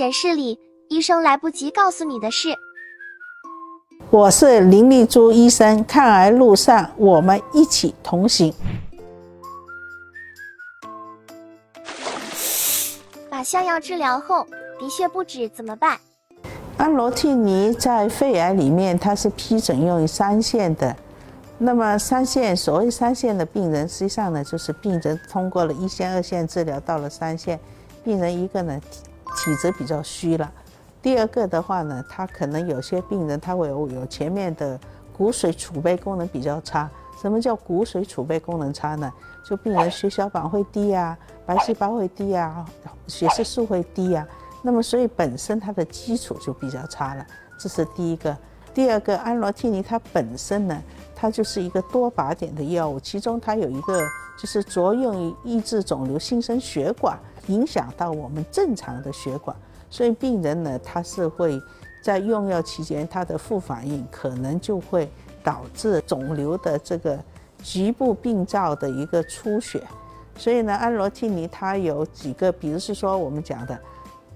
诊室里，医生来不及告诉你的事。我是林丽珠医生，抗癌路上我们一起同行。把消药治疗后，鼻血不止怎么办？安罗替尼在肺癌里面，它是批准用于三线的。那么三线，所谓三线的病人，实际上呢，就是病人通过了一线、二线治疗，到了三线，病人一个呢体质比较虚了，第二个的话呢，他可能有些病人他会有有前面的骨髓储备功能比较差。什么叫骨髓储备功能差呢？就病人血小板会低啊，白细胞会低啊，血色素会低啊。那么所以本身它的基础就比较差了，这是第一个。第二个，安罗替尼它本身呢。它就是一个多靶点的药物，其中它有一个就是着用于抑制肿瘤新生血管，影响到我们正常的血管，所以病人呢，他是会在用药期间，他的副反应可能就会导致肿瘤的这个局部病灶的一个出血，所以呢，安罗替尼它有几个，比如是说我们讲的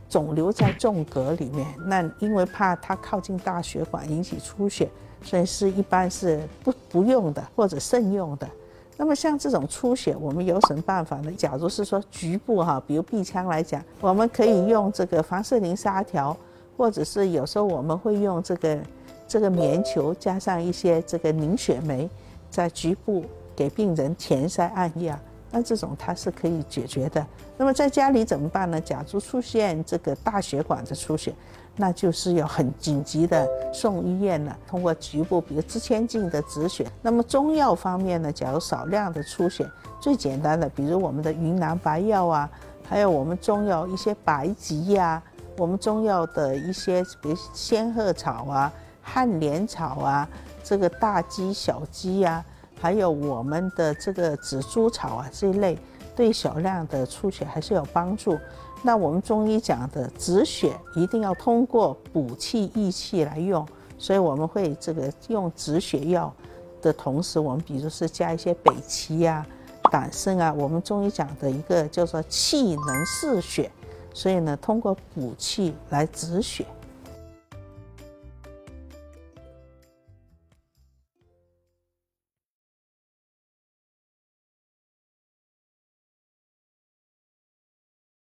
肿瘤在纵隔里面，那因为怕它靠近大血管引起出血。所以是一般是不不用的或者慎用的。那么像这种出血，我们有什么办法呢？假如是说局部哈，比如鼻腔来讲，我们可以用这个凡士林沙条，或者是有时候我们会用这个这个棉球加上一些这个凝血酶，在局部给病人填塞按压。那这种它是可以解决的。那么在家里怎么办呢？假如出现这个大血管的出血。那就是要很紧急的送医院了，通过局部，比如支腔镜的止血。那么中药方面呢，假如少量的出血，最简单的，比如我们的云南白药啊，还有我们中药一些白及呀，我们中药的一些，比如仙鹤草啊、汉莲草啊，这个大鸡、小鸡呀，还有我们的这个紫珠草啊这一类，对小量的出血还是有帮助。那我们中医讲的止血一定要通过补气益气来用，所以我们会这个用止血药的同时，我们比如是加一些北芪呀、党参啊，我们中医讲的一个叫做气能四血，所以呢，通过补气来止血。